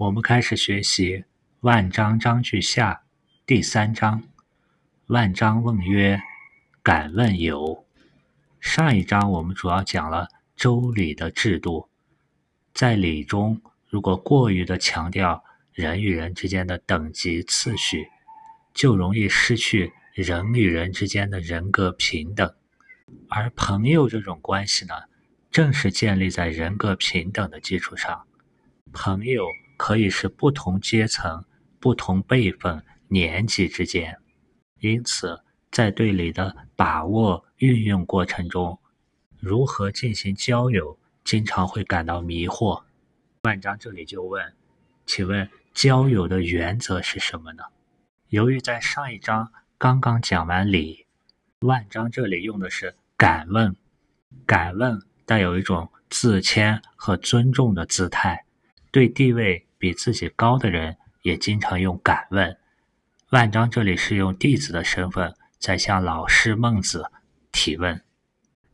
我们开始学习《万章章句下》第三章。万章问曰：“敢问有？”上一章我们主要讲了周礼的制度，在礼中，如果过于的强调人与人之间的等级次序，就容易失去人与人之间的人格平等。而朋友这种关系呢，正是建立在人格平等的基础上。朋友可以是不同阶层、不同辈分、年纪之间，因此在对礼的把握、运用过程中，如何进行交友，经常会感到迷惑。万章这里就问：“请问交友的原则是什么呢？”由于在上一章刚刚讲完礼，万章这里用的是敢问，敢问带有一种自谦和尊重的姿态。对地位比自己高的人，也经常用敢问。万章这里是用弟子的身份在向老师孟子提问。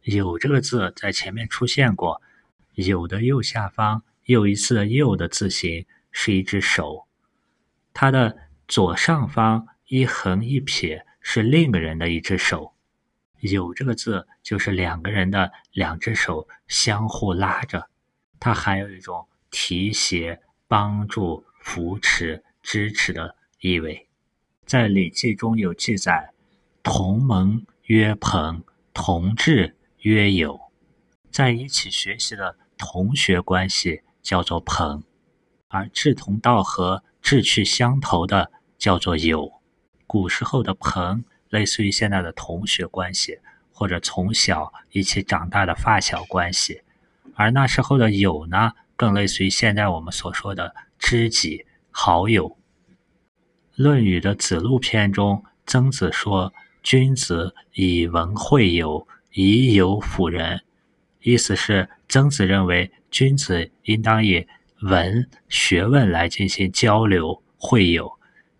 有这个字在前面出现过，有的右下方又一次右的字形是一只手，它的左上方一横一撇是另一个人的一只手。有这个字就是两个人的两只手相互拉着，它还有一种。提携、帮助、扶持、支持的意味，在《礼记》中有记载：“同盟曰朋，同志曰友。”在一起学习的同学关系叫做朋，而志同道合、志趣相投的叫做友。古时候的朋，类似于现在的同学关系，或者从小一起长大的发小关系；而那时候的友呢？更类似于现在我们所说的知己好友。《论语》的子路篇中，曾子说：“君子以文会友，以友辅仁。”意思是，曾子认为君子应当以文学问来进行交流会友，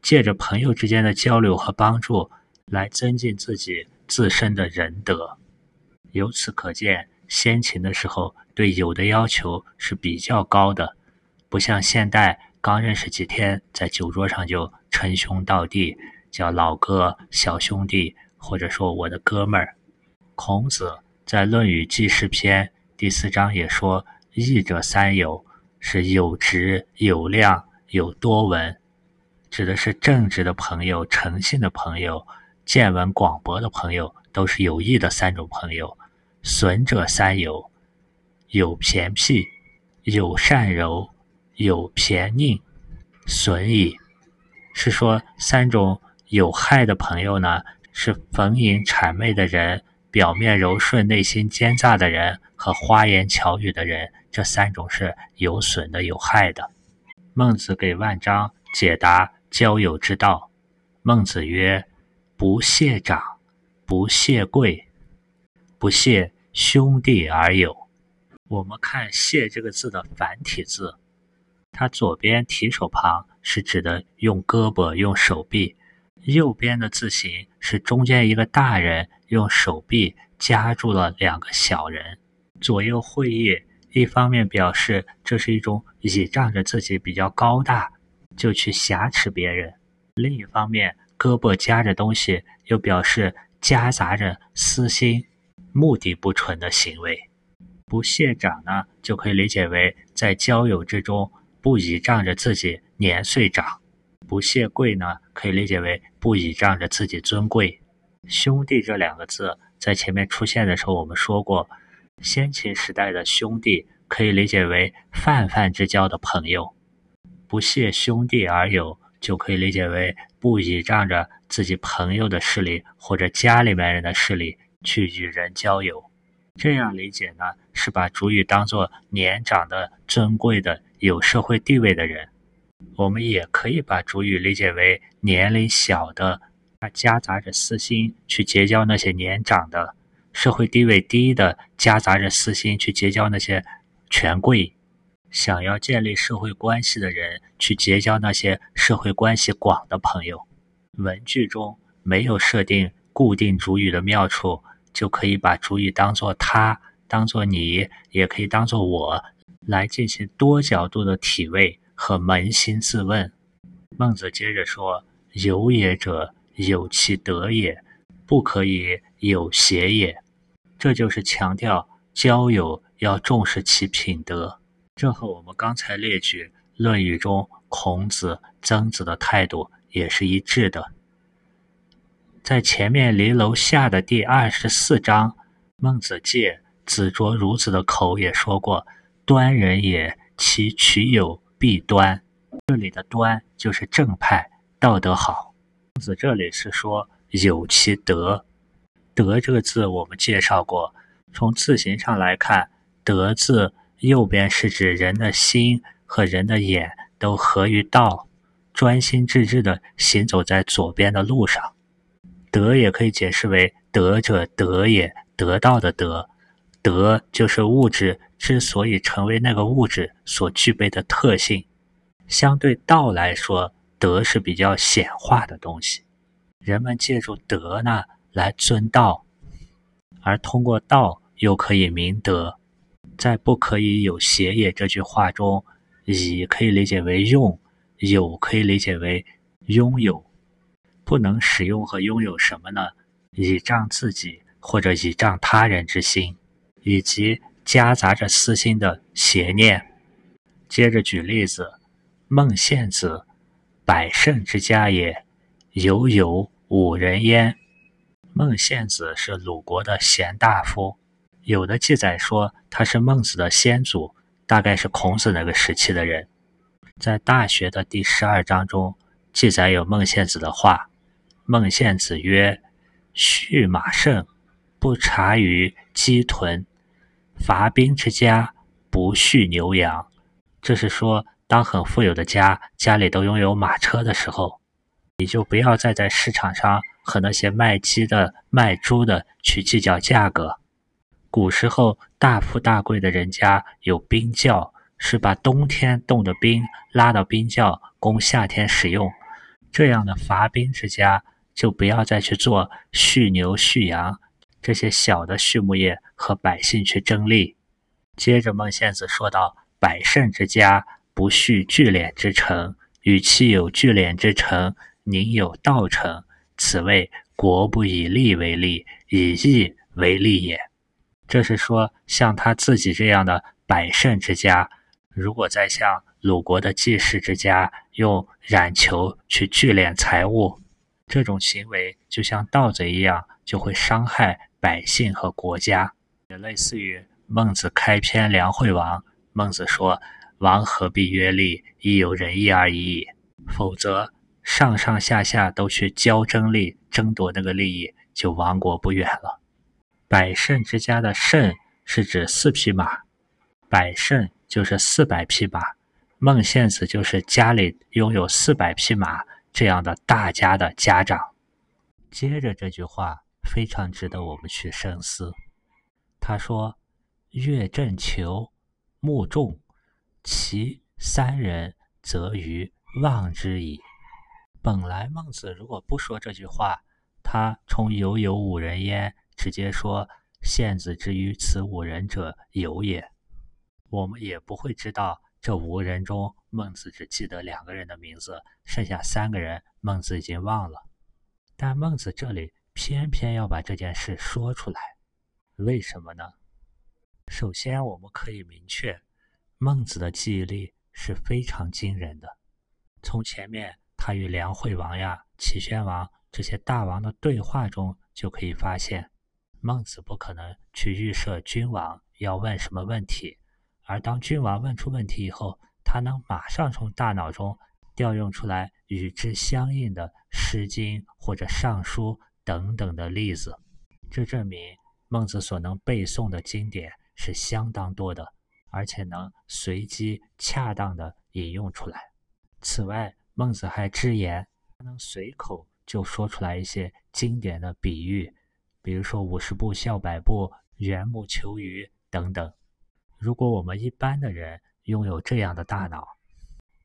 借着朋友之间的交流和帮助，来增进自己自身的仁德。由此可见。先秦的时候，对友的要求是比较高的，不像现代刚认识几天，在酒桌上就称兄道弟，叫老哥、小兄弟，或者说我的哥们儿。孔子在《论语记事篇》第四章也说：“义者三友，是有直、有量、有多闻。”指的是正直的朋友、诚信的朋友、见闻广博的朋友，都是有益的三种朋友。损者三有：有偏僻，有善柔，有偏佞。损矣，是说三种有害的朋友呢，是逢迎谄媚的人，表面柔顺，内心奸诈的人，和花言巧语的人。这三种是有损的、有害的。孟子给万章解答交友之道。孟子曰：“不谢长，不谢贵，不谢。”兄弟而友，我们看“谢”这个字的繁体字，它左边提手旁是指的用胳膊、用手臂；右边的字形是中间一个大人用手臂夹住了两个小人，左右会意。一方面表示这是一种倚仗着自己比较高大就去挟持别人；另一方面，胳膊夹着东西又表示夹杂着私心。目的不纯的行为，不谢长呢，就可以理解为在交友之中不倚仗着自己年岁长；不谢贵呢，可以理解为不倚仗着自己尊贵。兄弟这两个字在前面出现的时候，我们说过，先秦时代的兄弟可以理解为泛泛之交的朋友；不谢兄弟而友，就可以理解为不倚仗着自己朋友的势力或者家里面人的势力。去与人交友，这样理解呢，是把主语当作年长的、尊贵的、有社会地位的人。我们也可以把主语理解为年龄小的，他夹杂着私心去结交那些年长的、社会地位低的，夹杂着私心去结交那些权贵。想要建立社会关系的人，去结交那些社会关系广的朋友。文句中没有设定固定主语的妙处。就可以把主语当做他，当做你，也可以当做我，来进行多角度的体味和扪心自问。孟子接着说：“有也者，有其德也，不可以有邪也。”这就是强调交友要重视其品德。这和我们刚才列举《论语》中孔子、曾子的态度也是一致的。在前面离楼下的第二十四章，孟子借子卓孺子的口也说过：“端人也，其取有必端。”这里的“端”就是正派、道德好。孟子这里是说有其德。德这个字我们介绍过，从字形上来看，“德”字右边是指人的心和人的眼都合于道，专心致志地行走在左边的路上。德也可以解释为德者得也，得到的德。德就是物质之所以成为那个物质所具备的特性。相对道来说，德是比较显化的东西。人们借助德呢来尊道，而通过道又可以明德。在“不可以有邪也”这句话中，以可以理解为用，有可以理解为拥有。不能使用和拥有什么呢？倚仗自己或者倚仗他人之心，以及夹杂着私心的邪念。接着举例子：孟献子，百胜之家也，犹有五人焉。孟献子是鲁国的贤大夫，有的记载说他是孟子的先祖，大概是孔子那个时期的人。在《大学》的第十二章中记载有孟献子的话。孟献子曰：“畜马胜，不察于鸡豚；伐兵之家，不畜牛羊。”这是说，当很富有的家家里都拥有马车的时候，你就不要再在市场上和那些卖鸡的、卖猪的去计较价格。古时候，大富大贵的人家有冰窖，是把冬天冻的冰拉到冰窖，供夏天使用。这样的伐兵之家。就不要再去做畜牛、畜羊这些小的畜牧业和百姓去争利。接着，孟献子说道：“百胜之家，不畜聚敛之城。与其有聚敛之城，宁有道臣？此谓国不以利为利，以义为利也。”这是说，像他自己这样的百胜之家，如果再像鲁国的季氏之家，用冉求去聚敛财物。这种行为就像盗贼一样，就会伤害百姓和国家，也类似于孟子开篇梁惠王。孟子说：“王何必约利？亦有仁义而已矣。否则，上上下下都去交争利，争夺那个利益，就亡国不远了。”百胜之家的胜是指四匹马，百胜就是四百匹马。孟献子就是家里拥有四百匹马。这样的大家的家长，接着这句话非常值得我们去深思。他说：“乐正求，目众，其三人，则于望之矣。”本来孟子如果不说这句话，他从“有有五人焉”直接说“献子之于此五人者有也”，我们也不会知道。这五个人中，孟子只记得两个人的名字，剩下三个人孟子已经忘了。但孟子这里偏偏要把这件事说出来，为什么呢？首先，我们可以明确，孟子的记忆力是非常惊人的。从前面他与梁惠王呀、齐宣王这些大王的对话中就可以发现，孟子不可能去预设君王要问什么问题。而当君王问出问题以后，他能马上从大脑中调用出来与之相应的《诗经》或者《尚书》等等的例子，这证明孟子所能背诵的经典是相当多的，而且能随机恰当的引用出来。此外，孟子还直言，他能随口就说出来一些经典的比喻，比如说“五十步笑百步”“缘木求鱼”等等。如果我们一般的人拥有这样的大脑，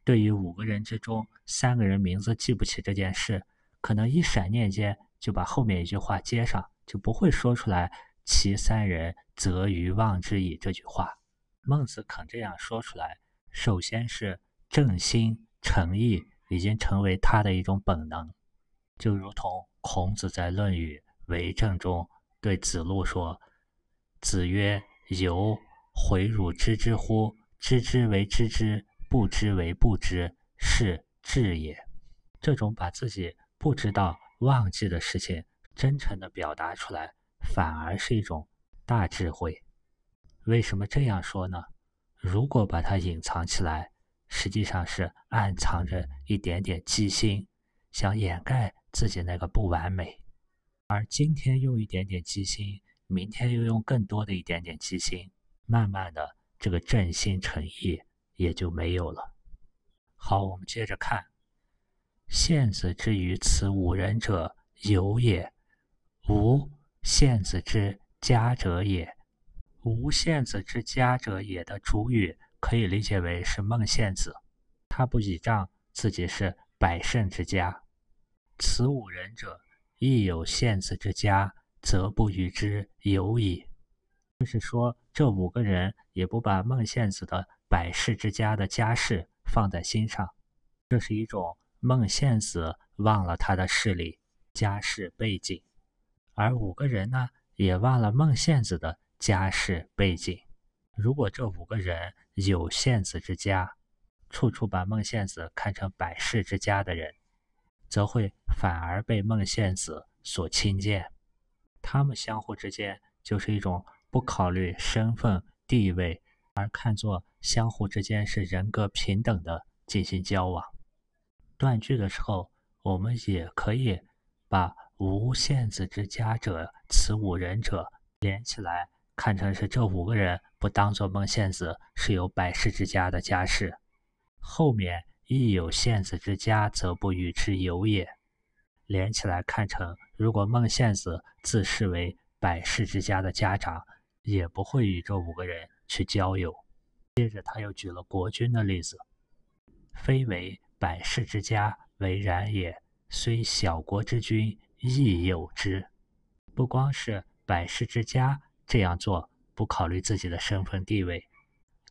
对于五个人之中三个人名字记不起这件事，可能一闪念间就把后面一句话接上，就不会说出来“其三人，则于忘之矣”这句话。孟子肯这样说出来，首先是正心诚意已经成为他的一种本能，就如同孔子在《论语为政》中对子路说：“子曰：‘由回汝知之乎？知之为知之，不知为不知，是智也。’”这种把自己不知道、忘记的事情真诚地表达出来，反而是一种大智慧。为什么这样说呢？如果把它隐藏起来，实际上是暗藏着一点点机心，想掩盖自己那个不完美。而今天用一点点机心，明天又用更多的一点点机心，慢慢的，这个正心诚意也就没有了。好，我们接着看。献子之于此五人者有也，无献子之家者也。无献子之家者也的主语可以理解为是孟献子，他不倚仗自己是百胜之家。此五人者亦有献子之家，则不与之有矣。就是说，这五个人也不把孟献子的百世之家的家世放在心上，这是一种。孟献子忘了他的势力、家世背景，而五个人呢，也忘了孟献子的家世背景。如果这五个人有献子之家，处处把孟献子看成百世之家的人，则会反而被孟献子所轻贱。他们相互之间就是一种不考虑身份地位，而看作相互之间是人格平等的进行交往。断句的时候，我们也可以把“无献子之家者，此五人者”连起来，看成是这五个人不当做孟献子是有百世之家的家世。后面亦有献子之家，则不与之有也，连起来看成如果孟献子自视为百世之家的家长，也不会与这五个人去交友。接着他又举了国君的例子，非为。百世之家为然也，虽小国之君亦有之。不光是百世之家这样做，不考虑自己的身份地位，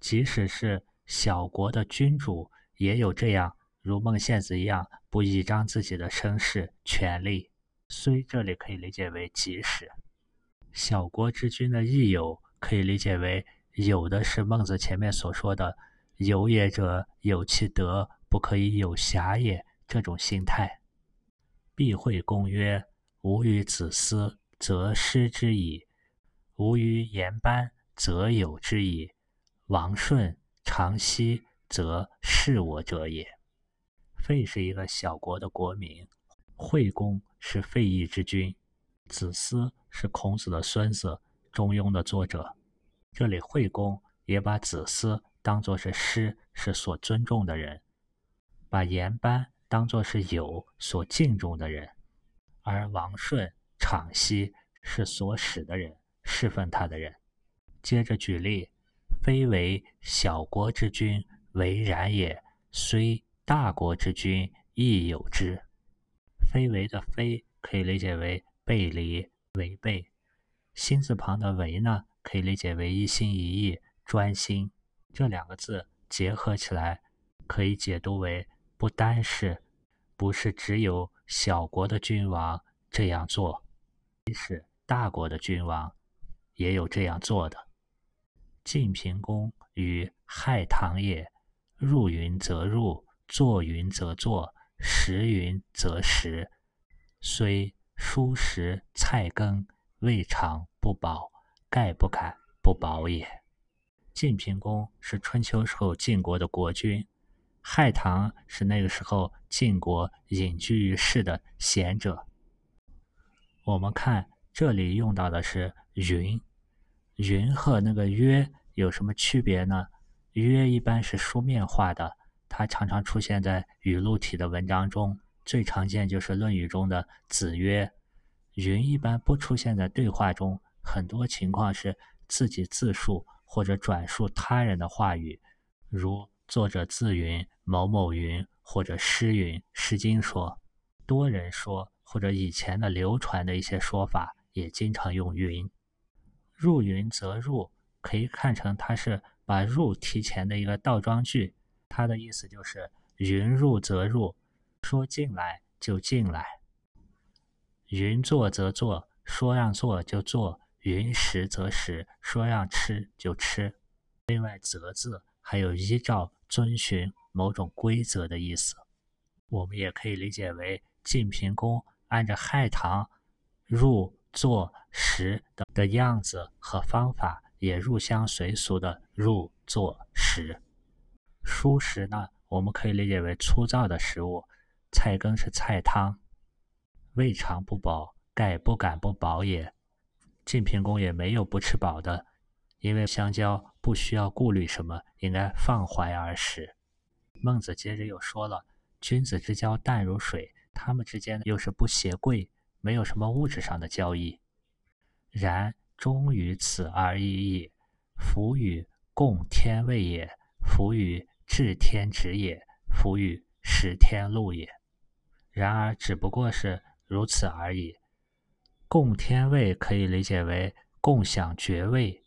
即使是小国的君主，也有这样，如孟献子一样，不倚仗自己的身世权力。虽这里可以理解为即使，小国之君的益友，可以理解为有的是孟子前面所说的有也者，有其德。不可以有瑕也。这种心态，必会公曰：“吾与子思，则失之矣；吾与言班，则有之矣。王顺、长息，则是我者也。”费是一个小国的国名，惠公是费邑之君，子思是孔子的孙子，《中庸》的作者。这里惠公也把子思当作是师，是所尊重的人。把颜班当作是友所敬重的人，而王顺、场息是所使的人，侍奉他的人。接着举例：非为小国之君为然也，虽大国之君亦有之。非为的非可以理解为背离、违背；心字旁的为呢，可以理解为一心一意、专心。这两个字结合起来，可以解读为。不单是，不是只有小国的君王这样做，即使大国的君王也有这样做的。晋平公与害唐也，入云则入，坐云则坐，食云则食，虽蔬食菜羹，未尝不饱，盖不敢不饱也。晋平公是春秋时候晋国的国君。害唐是那个时候晋国隐居于世的贤者。我们看这里用到的是“云”，“云”和那个“曰”有什么区别呢？“曰”一般是书面化的，它常常出现在语录体的文章中，最常见就是《论语》中的“子曰”。“云”一般不出现在对话中，很多情况是自己自述或者转述他人的话语，如。作者自云某某云，或者诗云《诗经》说，多人说，或者以前的流传的一些说法，也经常用云。入云则入，可以看成它是把入提前的一个倒装句，它的意思就是云入则入，说进来就进来；云坐则坐，说让坐就坐；云食则食，说让吃就吃。另外，“则”字还有依照、遵循某种规则的意思。我们也可以理解为晋平公按照亥堂入坐食的的样子和方法，也入乡随俗的入坐食。蔬食呢，我们可以理解为粗糙的食物，菜羹是菜汤。未尝不饱，盖不敢不饱也。晋平公也没有不吃饱的，因为香蕉不需要顾虑什么，应该放怀而食。孟子接着又说了。君子之交淡如水，他们之间又是不携贵，没有什么物质上的交易。然终于此而已矣。夫与共天位也，夫与治天职也，夫与识天禄也。然而只不过是如此而已。共天位可以理解为共享爵位，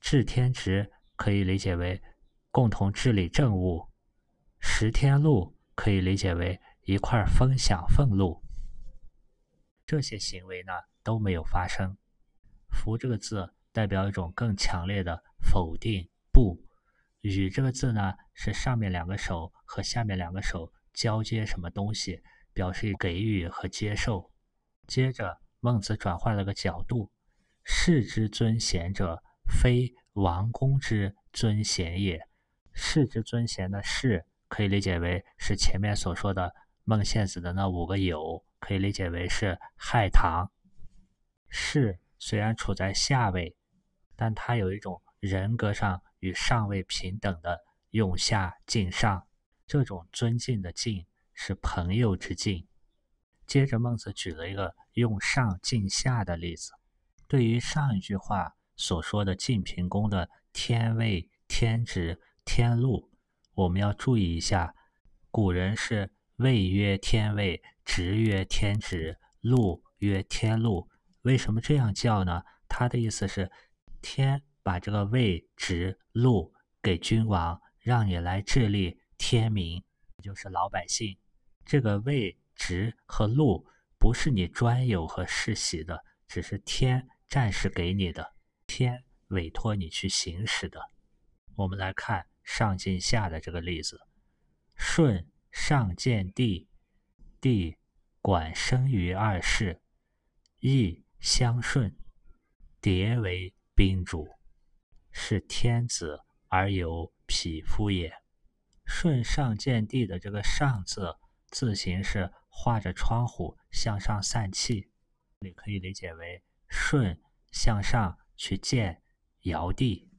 治天职可以理解为共同治理政务，识天路。可以理解为一块分享俸禄，这些行为呢都没有发生。夫这个字代表一种更强烈的否定。不，与这个字呢是上面两个手和下面两个手交接什么东西，表示给予和接受。接着，孟子转换了个角度：士之尊贤者，非王公之尊贤也。士之尊贤的士。可以理解为是前面所说的孟献子的那五个友，可以理解为是害唐。士虽然处在下位，但他有一种人格上与上位平等的用下敬上，这种尊敬的敬是朋友之敬。接着孟子举了一个用上敬下的例子，对于上一句话所说的晋平公的天位、天职、天禄。我们要注意一下，古人是位曰天位，职曰天职，禄曰天禄。为什么这样叫呢？他的意思是，天把这个位、职、禄给君王，让你来治理天民，就是老百姓。这个位、职和禄不是你专有和世袭的，只是天暂时给你的，天委托你去行使的。我们来看。上进下的这个例子，舜上见帝，帝管生于二世，亦相顺，迭为宾主，是天子而有匹夫也。舜上见帝的这个“上”字，字形是画着窗户向上散气，你可以理解为舜向上去见尧帝。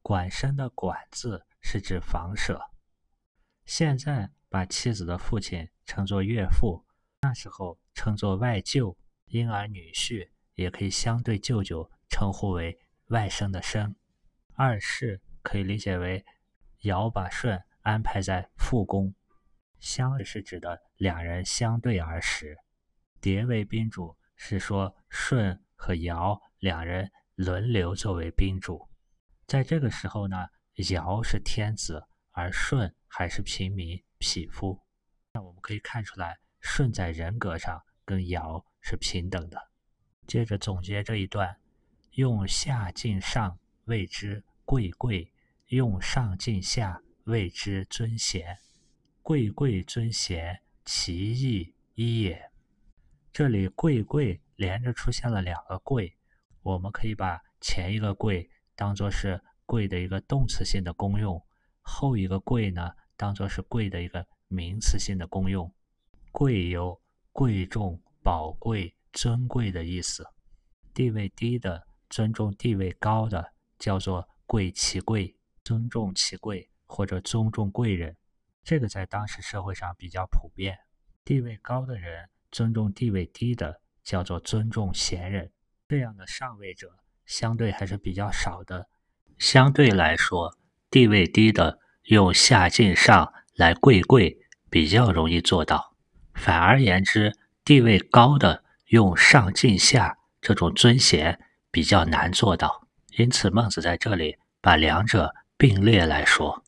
管生的“管”字是指房舍，现在把妻子的父亲称作岳父，那时候称作外舅，因而女婿也可以相对舅舅称呼为外甥的甥。二世可以理解为尧把舜安排在父宫，相是指的两人相对而食。迭为宾主是说舜和尧两人轮流作为宾主。在这个时候呢，尧是天子，而舜还是平民匹夫。那我们可以看出来，舜在人格上跟尧是平等的。接着总结这一段：用下敬上，谓之贵贵；用上敬下，谓之尊贤。贵贵尊贤，其义一也。这里贵贵连着出现了两个贵，我们可以把前一个贵。当做是贵的一个动词性的功用，后一个贵呢，当做是贵的一个名词性的功用。贵有贵重、宝贵、尊贵的意思。地位低的尊重地位高的，叫做贵其贵，尊重其贵或者尊重贵人。这个在当时社会上比较普遍。地位高的人尊重地位低的，叫做尊重贤人。这样的上位者。相对还是比较少的。相对来说，地位低的用下敬上来贵贵比较容易做到；反而言之，地位高的用上敬下这种尊贤比较难做到。因此，孟子在这里把两者并列来说：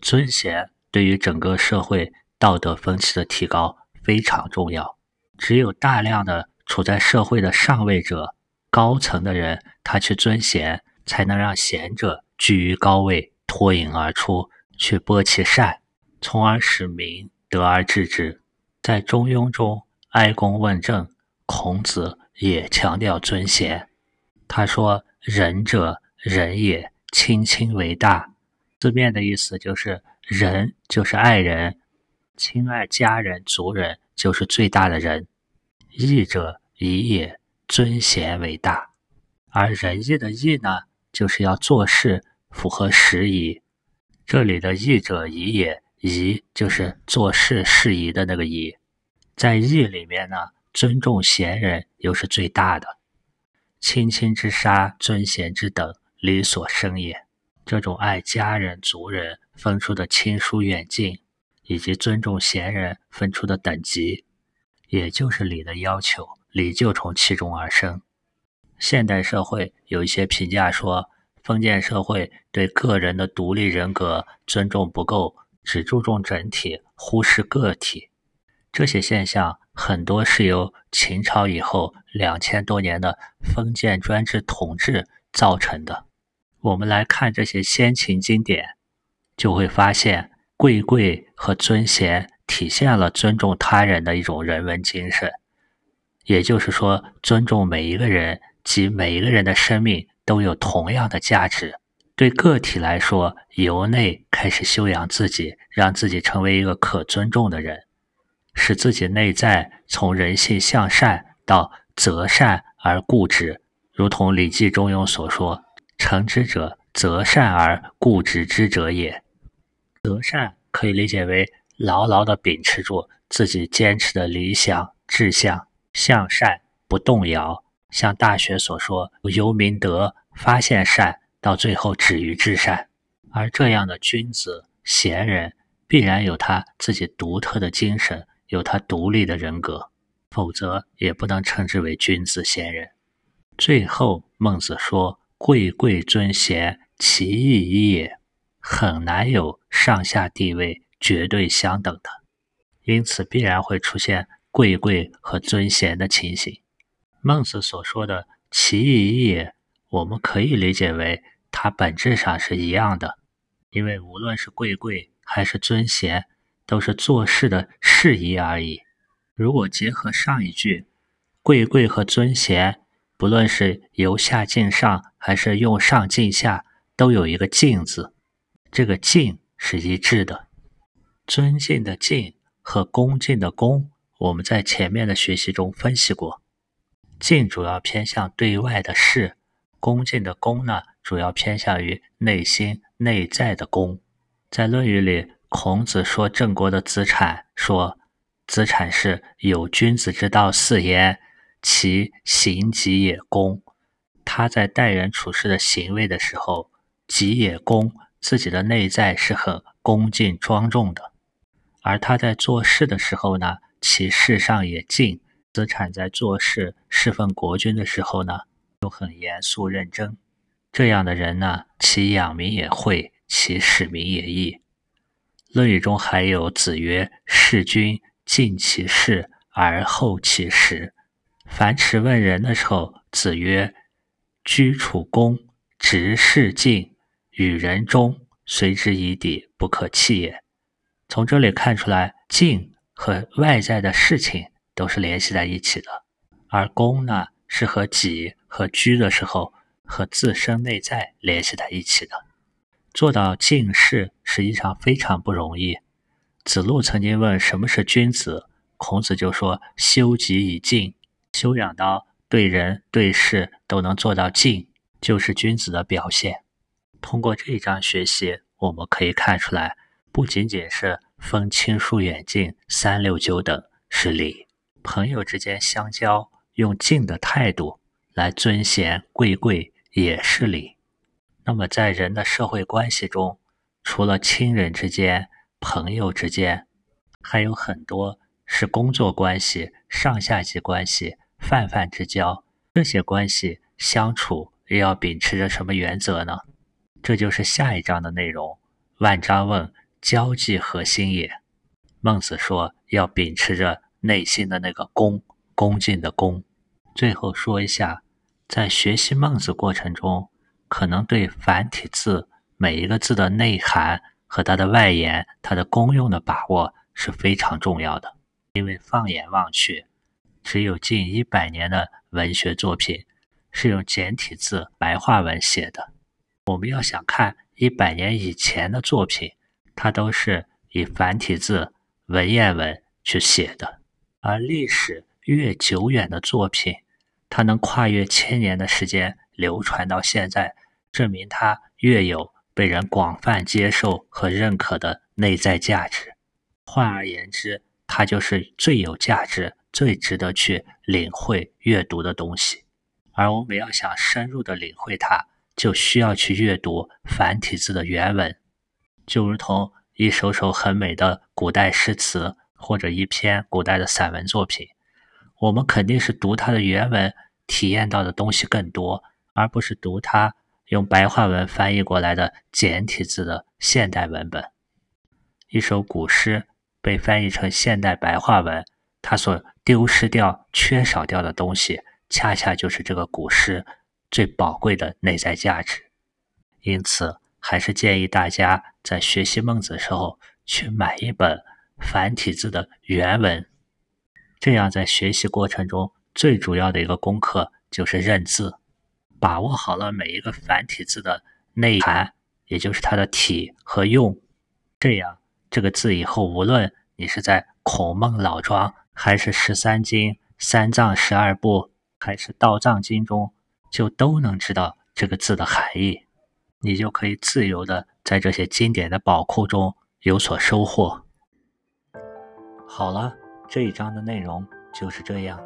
尊贤对于整个社会道德风气的提高非常重要。只有大量的处在社会的上位者、高层的人，他去尊贤，才能让贤者居于高位，脱颖而出，去播其善，从而使民得而治之。在《中庸》中，哀公问政，孔子也强调尊贤。他说：“仁者，仁也，亲亲为大。”字面的意思就是仁就是爱人，亲爱家人族人就是最大的人。义者，宜也，尊贤为大。而仁义的义呢，就是要做事符合时宜。这里的义者，宜也，宜就是做事适宜的那个宜。在义里面呢，尊重贤人又是最大的。亲亲之杀，尊贤之等，理所生也。这种爱家人族人分出的亲疏远近，以及尊重贤人分出的等级，也就是礼的要求。礼就从其中而生。现代社会有一些评价说，封建社会对个人的独立人格尊重不够，只注重整体，忽视个体。这些现象很多是由秦朝以后两千多年的封建专制统治造成的。我们来看这些先秦经典，就会发现贵贵和尊贤体现了尊重他人的一种人文精神。也就是说，尊重每一个人及每一个人的生命都有同样的价值。对个体来说，由内开始修养自己，让自己成为一个可尊重的人，使自己内在从人性向善到择善而固执，如同《礼记·中庸》所说。成之者，择善而固执之者也。德善可以理解为牢牢地秉持住自己坚持的理想志向，向善不动摇。像《大学》所说：“由明德，发现善，到最后止于至善。”而这样的君子贤人，必然有他自己独特的精神，有他独立的人格，否则也不能称之为君子贤人。最后，孟子说。贵贵尊贤，其义一也，很难有上下地位绝对相等的，因此必然会出现贵贵和尊贤的情形。孟子所说的“其义也”，我们可以理解为它本质上是一样的，因为无论是贵贵还是尊贤，都是做事的事宜而已。如果结合上一句，贵贵和尊贤。不论是由下敬上，还是用上敬下，都有一个“敬”字。这个“敬”是一致的。尊敬的“敬”和恭敬的“恭”，我们在前面的学习中分析过。敬主要偏向对外的事，恭敬的“恭”呢，主要偏向于内心内在的“恭”。在《论语》里，孔子说郑国的子产说：“子产是有君子之道四焉。”其行己也恭，他在待人处事的行为的时候，己也恭，自己的内在是很恭敬庄重的；而他在做事的时候呢，其事上也敬。子产在做事侍奉国君的时候呢，又很严肃认真。这样的人呢，其养民也惠，其使民也义。论语中还有子曰：“事君敬其事而后其实。”樊迟问仁的时候，子曰：“居处恭，执事敬，与人忠，随之以礼，不可弃也。”从这里看出来，敬和外在的事情都是联系在一起的，而恭呢，是和己和居的时候和自身内在联系在一起的。做到敬事，实际上非常不容易。子路曾经问什么是君子，孔子就说：“修己以敬。”修养到对人对事都能做到敬，就是君子的表现。通过这一章学习，我们可以看出来，不仅仅是分亲疏远近、三六九等是礼，朋友之间相交用敬的态度来尊贤贵贵也是礼。那么在人的社会关系中，除了亲人之间、朋友之间，还有很多是工作关系、上下级关系。泛泛之交，这些关系相处又要秉持着什么原则呢？这就是下一章的内容。万章问：交际核心也。孟子说要秉持着内心的那个恭，恭敬的恭。最后说一下，在学习孟子过程中，可能对繁体字每一个字的内涵和它的外延、它的功用的把握是非常重要的。因为放眼望去，只有近一百年的文学作品是用简体字白话文写的。我们要想看一百年以前的作品，它都是以繁体字文言文去写的。而历史越久远的作品，它能跨越千年的时间流传到现在，证明它越有被人广泛接受和认可的内在价值。换而言之，它就是最有价值、最值得去领会阅读的东西，而我们要想深入的领会它，就需要去阅读繁体字的原文，就如同一首首很美的古代诗词或者一篇古代的散文作品，我们肯定是读它的原文，体验到的东西更多，而不是读它用白话文翻译过来的简体字的现代文本。一首古诗。被翻译成现代白话文，它所丢失掉、缺少掉的东西，恰恰就是这个古诗最宝贵的内在价值。因此，还是建议大家在学习孟子的时候，去买一本繁体字的原文。这样，在学习过程中，最主要的一个功课就是认字，把握好了每一个繁体字的内涵，也就是它的体和用，这样。这个字以后，无论你是在孔孟老庄，还是十三经、三藏十二部，还是道藏经中，就都能知道这个字的含义，你就可以自由的在这些经典的宝库中有所收获。好了，这一章的内容就是这样。